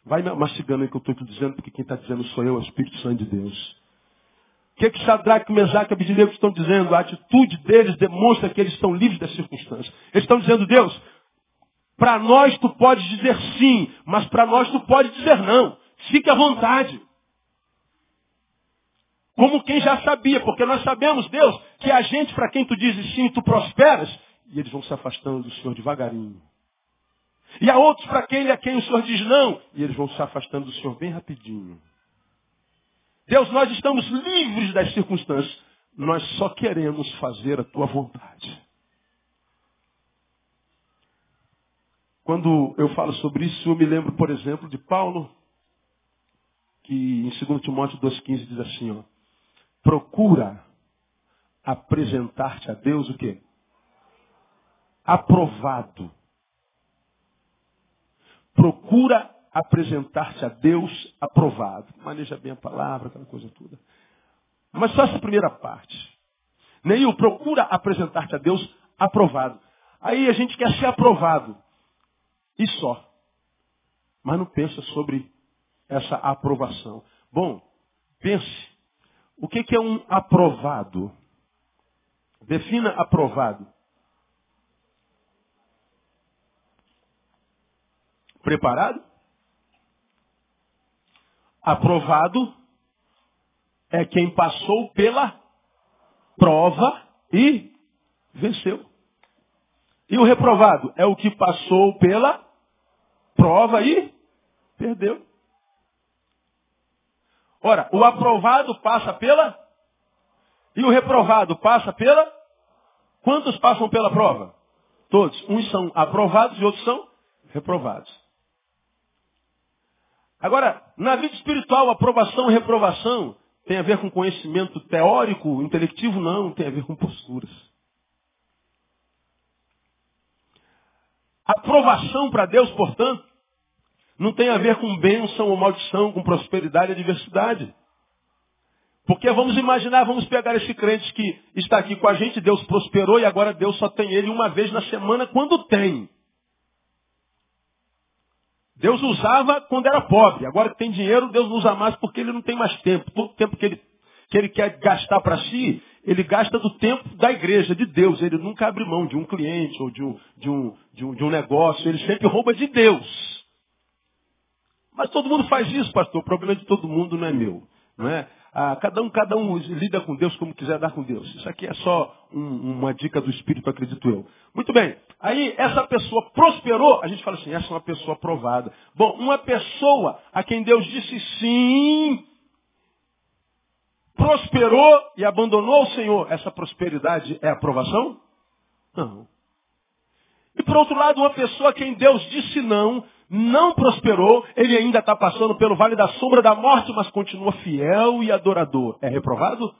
Vai mastigando aí que eu estou te dizendo, porque quem está dizendo sou eu, é o Espírito Santo de Deus que que Sadraque, Mesaque e Abidinego estão dizendo? A atitude deles demonstra que eles estão livres das circunstâncias. Eles estão dizendo, Deus, para nós tu pode dizer sim, mas para nós tu pode dizer não. Fique à vontade. Como quem já sabia, porque nós sabemos, Deus, que a gente para quem tu dizes sim, tu prosperas, e eles vão se afastando do Senhor devagarinho. E há outros para quem, a quem o Senhor diz não, e eles vão se afastando do Senhor bem rapidinho. Deus, nós estamos livres das circunstâncias. Nós só queremos fazer a tua vontade. Quando eu falo sobre isso, eu me lembro, por exemplo, de Paulo, que em 2 Timóteo 2,15 diz assim, ó, procura apresentar-te a Deus o quê? Aprovado. Procura apresentar-te a Deus aprovado. Maneja bem a palavra, aquela coisa toda. Mas só essa primeira parte. Neil, procura apresentar-te a Deus aprovado. Aí a gente quer ser aprovado. E só. Mas não pensa sobre essa aprovação. Bom, pense. O que é um aprovado? Defina aprovado. Preparado? Aprovado é quem passou pela prova e venceu. E o reprovado é o que passou pela prova e perdeu. Ora, o aprovado passa pela e o reprovado passa pela Quantos passam pela prova? Todos. Uns são aprovados e outros são reprovados. Agora, na vida espiritual, aprovação e reprovação tem a ver com conhecimento teórico, intelectivo? Não, tem a ver com posturas. Aprovação para Deus, portanto, não tem a ver com bênção ou maldição, com prosperidade e adversidade. Porque vamos imaginar, vamos pegar esse crente que está aqui com a gente, Deus prosperou e agora Deus só tem ele uma vez na semana quando tem. Deus usava quando era pobre. Agora que tem dinheiro, Deus não usa mais porque ele não tem mais tempo. Todo tempo que ele, que ele quer gastar para si, ele gasta do tempo da igreja, de Deus. Ele nunca abre mão de um cliente ou de um, de um, de um, de um negócio. Ele sempre rouba de Deus. Mas todo mundo faz isso, pastor. O problema de todo mundo não é meu. Não é? Ah, cada um, cada um lida com Deus como quiser dar com Deus. Isso aqui é só um, uma dica do Espírito, acredito eu. Muito bem. Aí essa pessoa prosperou, a gente fala assim, essa é uma pessoa aprovada. Bom, uma pessoa a quem Deus disse sim, prosperou e abandonou o Senhor, essa prosperidade é aprovação? Não. E por outro lado, uma pessoa a quem Deus disse não, não prosperou, ele ainda está passando pelo vale da sombra da morte, mas continua fiel e adorador. É reprovado?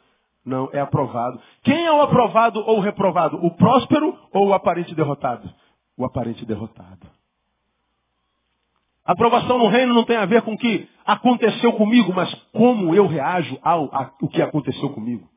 Não, é aprovado. Quem é o aprovado ou o reprovado? O próspero ou o aparente derrotado? O aparente derrotado. A aprovação no reino não tem a ver com o que aconteceu comigo, mas como eu reajo ao, ao que aconteceu comigo.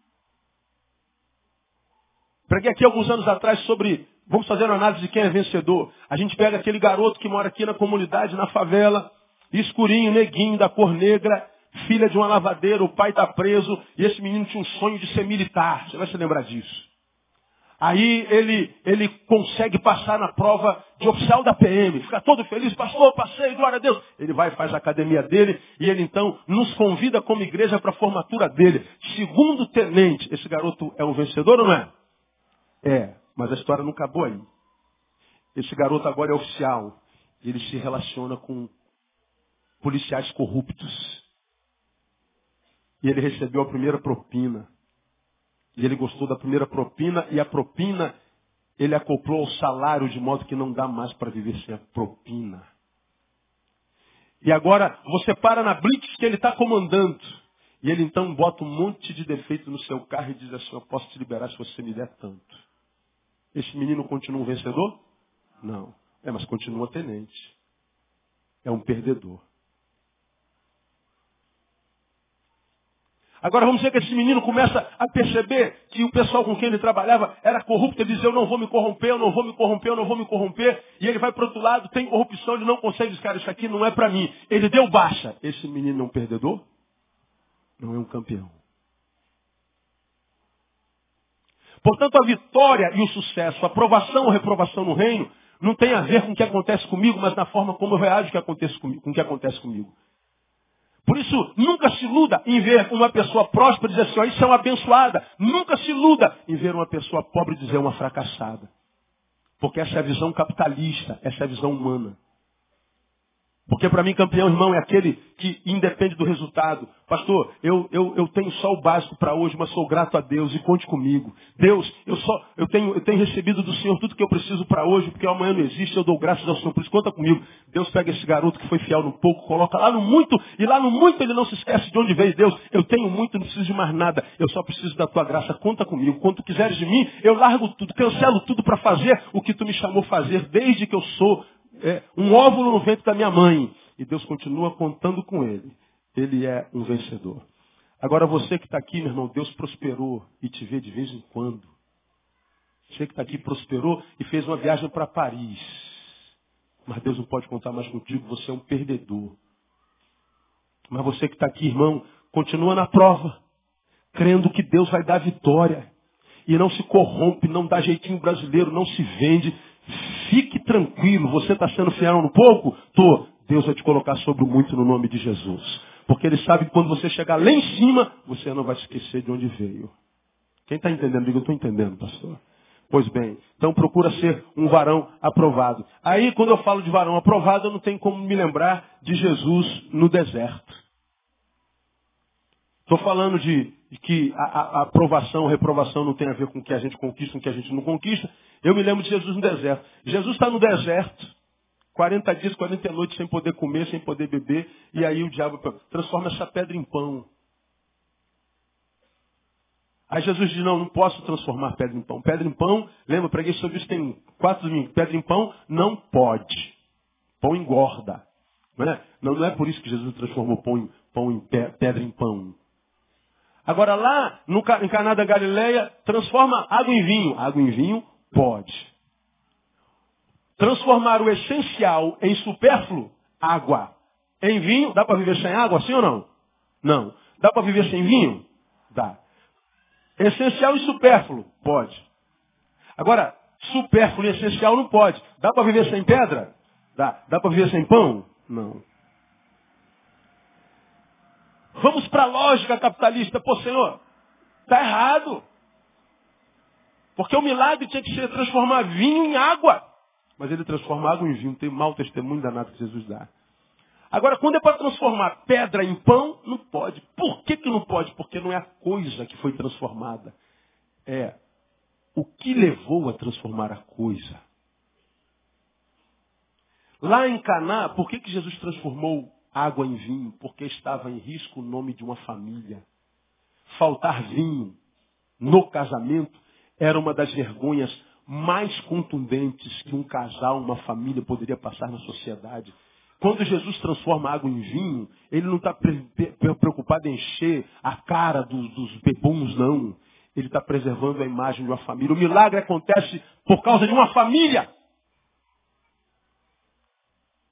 Preguei aqui alguns anos atrás sobre Vamos fazer uma análise de quem é vencedor. A gente pega aquele garoto que mora aqui na comunidade, na favela, escurinho, neguinho, da cor negra, filha de uma lavadeira, o pai está preso, e esse menino tinha um sonho de ser militar. Você vai se lembrar disso. Aí ele, ele consegue passar na prova de oficial da PM, fica todo feliz, pastor, passei, glória a Deus. Ele vai e faz a academia dele e ele então nos convida como igreja para a formatura dele. Segundo tenente, esse garoto é um vencedor ou não é? É. Mas a história não acabou aí. Esse garoto agora é oficial. Ele se relaciona com policiais corruptos. E ele recebeu a primeira propina. E ele gostou da primeira propina. E a propina ele acoplou ao salário de modo que não dá mais para viver sem a propina. E agora você para na blitz que ele está comandando. E ele então bota um monte de defeito no seu carro e diz assim, eu posso te liberar se você me der tanto. Esse menino continua um vencedor? Não. É, mas continua tenente. É um perdedor. Agora vamos ver que esse menino começa a perceber que o pessoal com quem ele trabalhava era corrupto. Ele dizia, eu não vou me corromper, eu não vou me corromper, eu não vou me corromper. E ele vai para outro lado, tem corrupção, ele não consegue dizer, cara, isso aqui não é para mim. Ele deu baixa. Esse menino é um perdedor? Não é um campeão. Portanto, a vitória e o sucesso, a aprovação ou reprovação no reino, não tem a ver com o que acontece comigo, mas na forma como eu reajo com o que acontece comigo. Por isso, nunca se iluda em ver uma pessoa próspera dizer assim, ó, isso é uma abençoada. Nunca se iluda em ver uma pessoa pobre dizer uma fracassada. Porque essa é a visão capitalista, essa é a visão humana. Porque para mim, campeão, irmão, é aquele que independe do resultado. Pastor, eu, eu, eu tenho só o básico para hoje, mas sou grato a Deus e conte comigo. Deus, eu só eu tenho, eu tenho recebido do Senhor tudo que eu preciso para hoje, porque amanhã não existe, eu dou graças ao Senhor. Por isso, conta comigo. Deus pega esse garoto que foi fiel no pouco, coloca lá no muito, e lá no muito ele não se esquece de onde veio Deus. Eu tenho muito, não preciso de mais nada. Eu só preciso da tua graça. Conta comigo. Quando tu quiseres de mim, eu largo tudo, cancelo tudo para fazer o que tu me chamou fazer, desde que eu sou é, um óvulo no ventre da minha mãe. E Deus continua contando com ele. Ele é um vencedor. Agora você que está aqui, meu irmão, Deus prosperou e te vê de vez em quando. Você que está aqui prosperou e fez uma viagem para Paris. Mas Deus não pode contar mais contigo, você é um perdedor. Mas você que está aqui, irmão, continua na prova, crendo que Deus vai dar vitória. E não se corrompe, não dá jeitinho brasileiro, não se vende. Fique tranquilo, você está sendo fiel no pouco? Tô. Deus vai te colocar sobre o muito no nome de Jesus. Porque Ele sabe que quando você chegar lá em cima, você não vai esquecer de onde veio. Quem está entendendo? Diga, eu estou entendendo, pastor. Pois bem, então procura ser um varão aprovado. Aí, quando eu falo de varão aprovado, eu não tenho como me lembrar de Jesus no deserto. Estou falando de, de que a, a, aprovação, reprovação não tem a ver com o que a gente conquista, com o que a gente não conquista. Eu me lembro de Jesus no deserto. Jesus está no deserto, 40 dias, 40 noites sem poder comer, sem poder beber, e aí o diabo transforma essa pedra em pão. Aí Jesus diz, não, não posso transformar pedra em pão. Pedra em pão, lembra, preguei sobre isso tem quatro domingos. Pedra em pão não pode. Pão engorda. Não é, não, não é por isso que Jesus transformou pão pão em pedra em pão. Agora lá, no, em Caná da Galileia, transforma água em vinho. Água em vinho, pode. Transformar o essencial em supérfluo, água. Em vinho, dá para viver sem água, sim ou não? Não. Dá para viver sem vinho? Dá. Essencial e supérfluo? Pode. Agora, supérfluo e essencial não pode. Dá para viver sem pedra? Dá. Dá para viver sem pão? Não. Vamos para a lógica capitalista. Pô, Senhor, está errado. Porque o milagre tinha que ser transformar vinho em água. Mas ele transforma água em vinho. Tem mau testemunho danado que Jesus dá. Agora, quando é para transformar pedra em pão, não pode. Por que, que não pode? Porque não é a coisa que foi transformada. É o que levou a transformar a coisa. Lá em Caná, por que, que Jesus transformou água em vinho? Porque estava em risco o nome de uma família. Faltar vinho no casamento era uma das vergonhas mais contundentes que um casal, uma família poderia passar na sociedade. Quando Jesus transforma água em vinho, ele não está preocupado em encher a cara dos, dos bebuns, não. Ele está preservando a imagem de uma família. O milagre acontece por causa de uma família.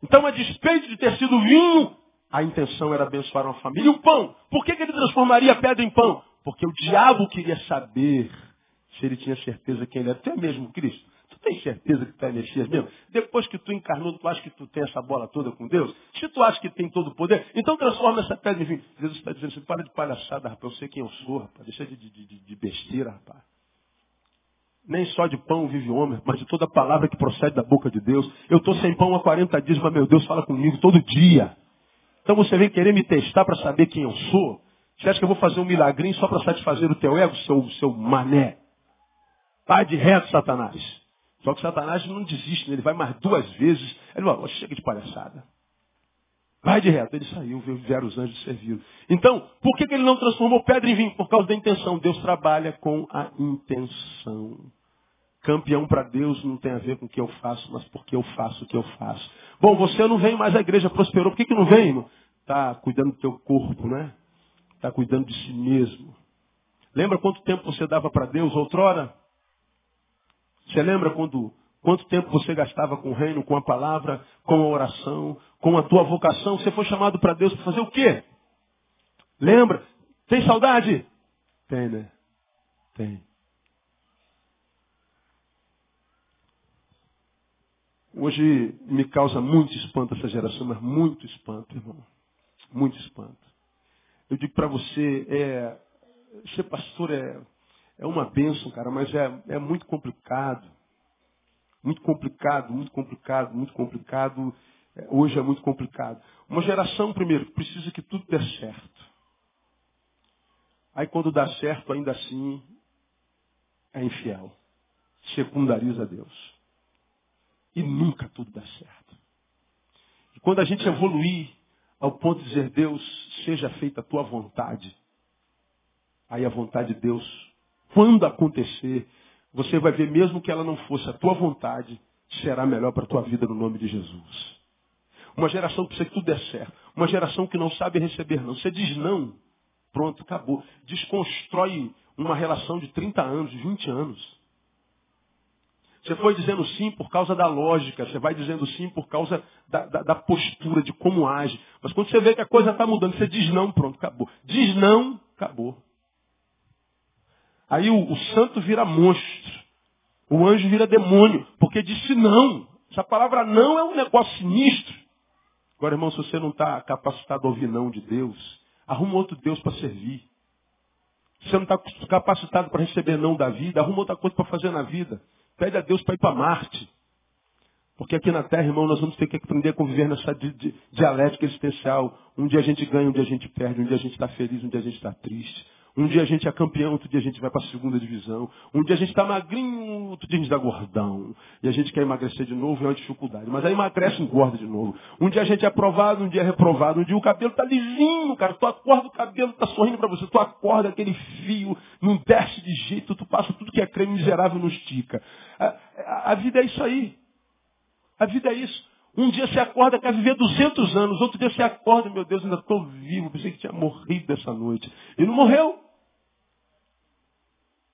Então, a despeito de ter sido vinho, a intenção era abençoar uma família. E o pão? Por que, que ele transformaria a pedra em pão? Porque o diabo queria saber se ele tinha certeza quem ele era. Tu é mesmo Cristo? tem certeza que tu é Messias mesmo? Depois que tu encarnou, tu acha que tu tem essa bola toda com Deus? Se tu acha que tem todo o poder, então transforma essa pedra em vinho. Jesus está dizendo assim, para de palhaçada, rapaz, eu sei quem eu sou, rapaz. Deixa de, de, de, de besteira, rapaz. Nem só de pão vive o homem, mas de toda palavra que procede da boca de Deus. Eu estou sem pão há 40 dias, mas meu Deus fala comigo todo dia. Então você vem querer me testar para saber quem eu sou? Você acha que eu vou fazer um milagrinho só para satisfazer o teu ego, seu, seu mané? Vai de reto, Satanás. Só que Satanás não desiste, né? ele vai mais duas vezes. Ele fala, chega de palhaçada. Vai de reto. Ele saiu, vieram os anjos serviram. Então, por que, que ele não transformou pedra em vinho? Por causa da intenção. Deus trabalha com a intenção. Campeão para Deus não tem a ver com o que eu faço, mas porque eu faço o que eu faço. Bom, você não vem mais, a igreja prosperou. Por que, que não vem, irmão? Está cuidando do teu corpo, né? Está cuidando de si mesmo. Lembra quanto tempo você dava para Deus outrora? Você lembra quando quanto tempo você gastava com o reino, com a palavra, com a oração, com a tua vocação? Você foi chamado para Deus para fazer o quê? Lembra? Tem saudade? Tem, né? Tem. Hoje me causa muito espanto essa geração, mas muito espanto, irmão. Muito espanto. Eu digo para você, é, ser pastor é, é uma bênção, cara, mas é, é muito complicado. Muito complicado, muito complicado, muito complicado. É, hoje é muito complicado. Uma geração, primeiro, precisa que tudo dê certo. Aí quando dá certo, ainda assim, é infiel. Secundariza Deus. E nunca tudo dá certo. E quando a gente evoluir ao ponto de dizer, Deus, seja feita a tua vontade, aí a vontade de Deus quando acontecer, você vai ver mesmo que ela não fosse a tua vontade, será melhor para a tua vida no nome de Jesus. Uma geração que precisa que tudo dê certo. Uma geração que não sabe receber não. Você diz não, pronto, acabou. Desconstrói uma relação de 30 anos, de 20 anos. Você foi dizendo sim por causa da lógica, você vai dizendo sim por causa da, da, da postura, de como age. Mas quando você vê que a coisa está mudando, você diz não, pronto, acabou. Diz não, acabou. Aí o, o santo vira monstro. O anjo vira demônio, porque disse não. Essa palavra não é um negócio sinistro. Agora, irmão, se você não está capacitado a ouvir não de Deus, arruma outro Deus para servir. Se você não está capacitado para receber não da vida, arruma outra coisa para fazer na vida. Pede a Deus para ir para Marte. Porque aqui na Terra, irmão, nós vamos ter que aprender a conviver nessa di di dialética existencial. Um dia a gente ganha, um dia a gente perde, um dia a gente está feliz, um dia a gente está triste. Um dia a gente é campeão, outro dia a gente vai para a segunda divisão. Um dia a gente está magrinho, outro dia a gente está gordão. E a gente quer emagrecer de novo, é uma dificuldade. Mas aí emagrece e engorda de novo. Um dia a gente é aprovado, um dia é reprovado. Um dia o cabelo está lisinho, cara. Tu acorda, o cabelo está sorrindo para você. Tu acorda, aquele fio não desce de jeito. Tu passa tudo que é creme miserável não estica. A, a, a vida é isso aí. A vida é isso. Um dia você acorda, quer viver 200 anos. Outro dia você acorda, meu Deus, ainda estou vivo. Pensei que tinha morrido essa noite. E não morreu.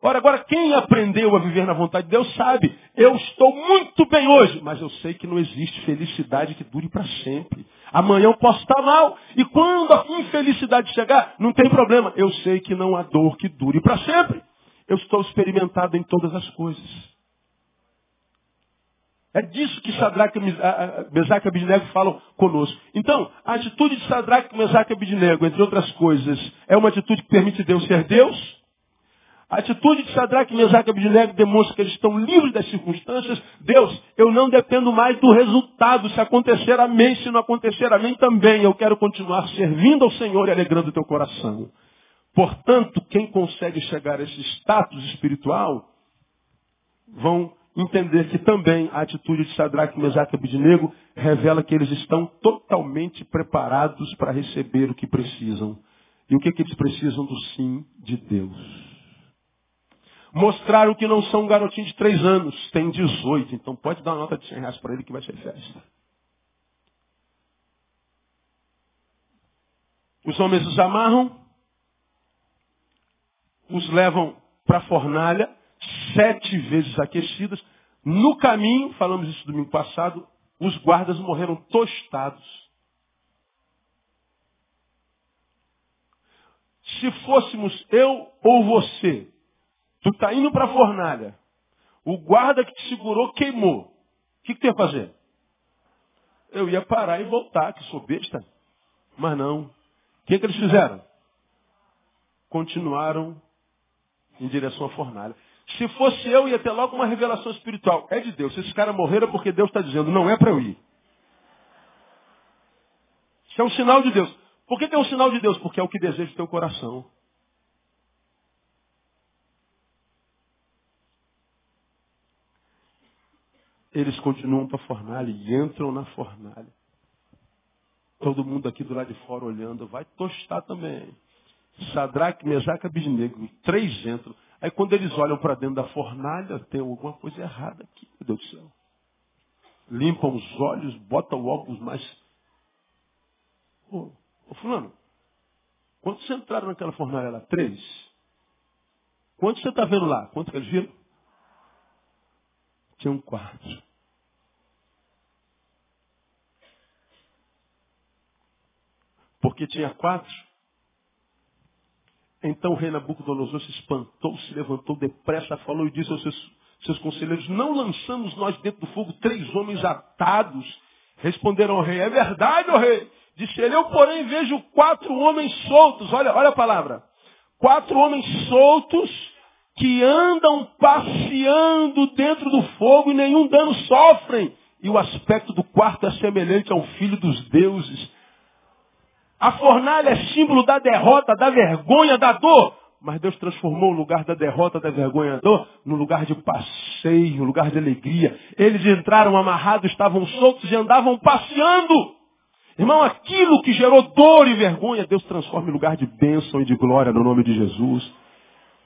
Ora, agora, quem aprendeu a viver na vontade de Deus sabe, eu estou muito bem hoje, mas eu sei que não existe felicidade que dure para sempre. Amanhã eu posso estar mal, e quando a infelicidade chegar, não tem problema. Eu sei que não há dor que dure para sempre. Eu estou experimentado em todas as coisas. É disso que Sadraque, Mesaque e Abidnego falam conosco. Então, a atitude de Sadraque, Mesaque e Abidnego, entre outras coisas, é uma atitude que permite Deus ser Deus. A atitude de Sadraque, Mesaque e Abidnego demonstra que eles estão livres das circunstâncias. Deus, eu não dependo mais do resultado. Se acontecer, amém. Se não acontecer, amém também. Eu quero continuar servindo ao Senhor e alegrando o teu coração. Portanto, quem consegue chegar a esse status espiritual, vão entender que também a atitude de Sadraque, Mesaque e Abidnego revela que eles estão totalmente preparados para receber o que precisam. E o que, que eles precisam do sim de Deus. Mostraram que não são um garotinho de três anos, tem 18, então pode dar uma nota de 100 reais para ele que vai ser festa. Os homens os amarram, os levam para a fornalha, sete vezes aquecidas. No caminho, falamos isso domingo passado, os guardas morreram tostados. Se fôssemos eu ou você, tu está indo para a fornalha, o guarda que te segurou queimou, o que, que tu ia fazer? Eu ia parar e voltar, que sou besta. Mas não. O que, que eles fizeram? Continuaram em direção à fornalha. Se fosse eu, ia ter logo uma revelação espiritual. É de Deus. Se esses caras morreram, é porque Deus está dizendo, não é para eu ir. Isso é um sinal de Deus. Por que, que é um sinal de Deus? Porque é o que deseja o teu coração. Eles continuam para a fornalha e entram na fornalha. Todo mundo aqui do lado de fora olhando, vai tostar também. Sadraque, Mesaque, Abidnego, três entram. Aí quando eles olham para dentro da fornalha, tem alguma coisa errada aqui, meu Deus do céu. Limpam os olhos, botam o óculos mais. Ô, ô fulano, quantos entraram naquela fornalha lá? Três. Quantos você está vendo lá? Quantos que eles viram? Tinham quatro. Porque tinha quatro, então o rei Nabucodonosor se espantou, se levantou depressa, falou e disse aos seus, seus conselheiros, não lançamos nós dentro do fogo três homens atados? Responderam ao rei, é verdade, ó rei. Disse ele, eu porém vejo quatro homens soltos, olha, olha a palavra. Quatro homens soltos que andam passeando dentro do fogo e nenhum dano sofrem. E o aspecto do quarto é semelhante ao filho dos deuses. A fornalha é símbolo da derrota, da vergonha, da dor. Mas Deus transformou o lugar da derrota, da vergonha, da dor, no lugar de passeio, lugar de alegria. Eles entraram amarrados, estavam soltos e andavam passeando. Irmão, aquilo que gerou dor e vergonha, Deus transforma em lugar de bênção e de glória no nome de Jesus.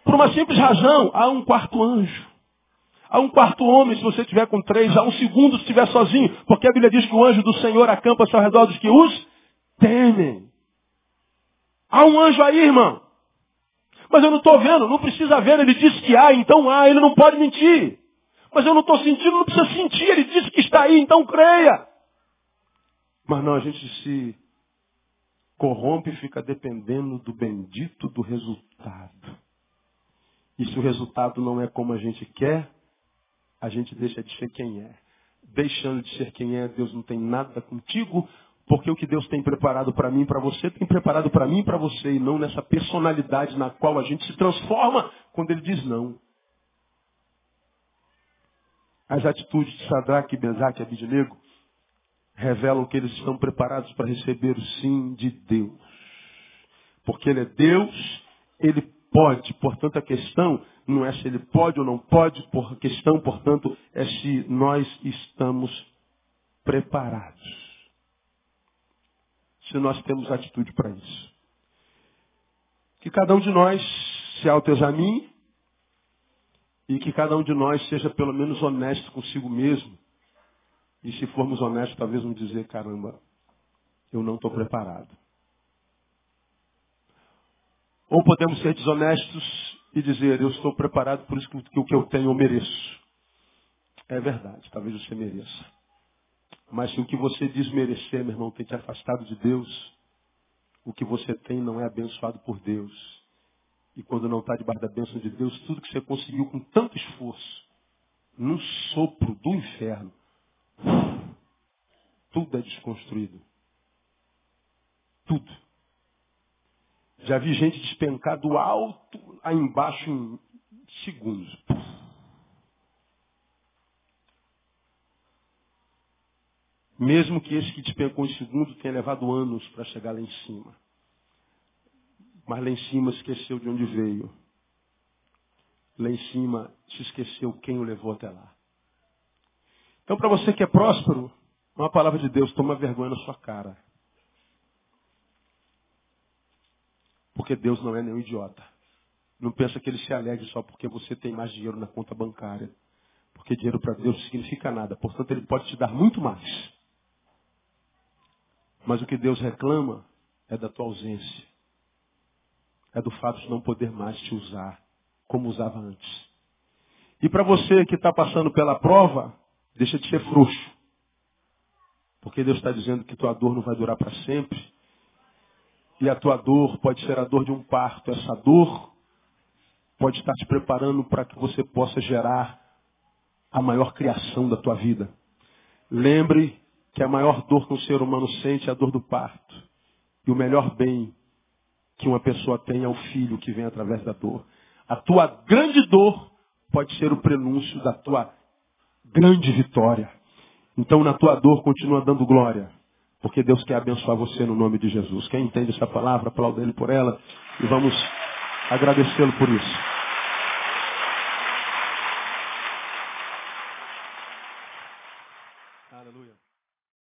Por uma simples razão, há um quarto anjo. Há um quarto homem se você estiver com três, há um segundo se estiver sozinho, porque a Bíblia diz que o anjo do Senhor acampa ao redor dos que os temem. Há um anjo aí, irmão. Mas eu não estou vendo, não precisa ver, ele diz que há, então há, ele não pode mentir. Mas eu não estou sentindo, não precisa sentir. Ele disse que está aí, então creia. Mas não, a gente se corrompe e fica dependendo do bendito do resultado. E se o resultado não é como a gente quer, a gente deixa de ser quem é. Deixando de ser quem é, Deus não tem nada contigo, porque o que Deus tem preparado para mim e para você, tem preparado para mim e para você, e não nessa personalidade na qual a gente se transforma quando Ele diz não. As atitudes de Sadraque, Mesaque e Abidinego revelam que eles estão preparados para receber o sim de Deus. Porque Ele é Deus, Ele pode. Portanto, a questão não é se Ele pode ou não pode, a questão, portanto, é se nós estamos preparados. Se nós temos atitude para isso. Que cada um de nós se autoexamine e que cada um de nós seja pelo menos honesto consigo mesmo. E se formos honestos, talvez vamos dizer, caramba, eu não estou preparado. Ou podemos ser desonestos e dizer, eu estou preparado, por isso que o que eu tenho eu mereço. É verdade, talvez você mereça. Mas se o que você diz merecer, meu irmão, tem te afastado de Deus, o que você tem não é abençoado por Deus. E quando não está debaixo da bênção de Deus, tudo que você conseguiu com tanto esforço, num sopro do inferno, tudo é desconstruído. Tudo. Já vi gente despencar do alto a embaixo em segundos. Mesmo que esse que despencou em segundo tenha levado anos para chegar lá em cima mas lá em cima esqueceu de onde veio. Lá em cima se esqueceu quem o levou até lá. Então, para você que é próspero, uma palavra de Deus, toma vergonha na sua cara. Porque Deus não é nenhum idiota. Não pensa que ele se alegre só porque você tem mais dinheiro na conta bancária. Porque dinheiro para Deus não significa nada. Portanto, ele pode te dar muito mais. Mas o que Deus reclama é da tua ausência é do fato de não poder mais te usar como usava antes. E para você que está passando pela prova, deixa de ser frouxo. Porque Deus está dizendo que tua dor não vai durar para sempre. E a tua dor pode ser a dor de um parto. Essa dor pode estar te preparando para que você possa gerar a maior criação da tua vida. Lembre que a maior dor que um ser humano sente é a dor do parto. E o melhor bem que uma pessoa tem ao filho que vem através da dor. A tua grande dor pode ser o prenúncio da tua grande vitória. Então, na tua dor, continua dando glória. Porque Deus quer abençoar você no nome de Jesus. Quem entende essa palavra, aplauda Ele por ela. E vamos agradecê-lo por isso.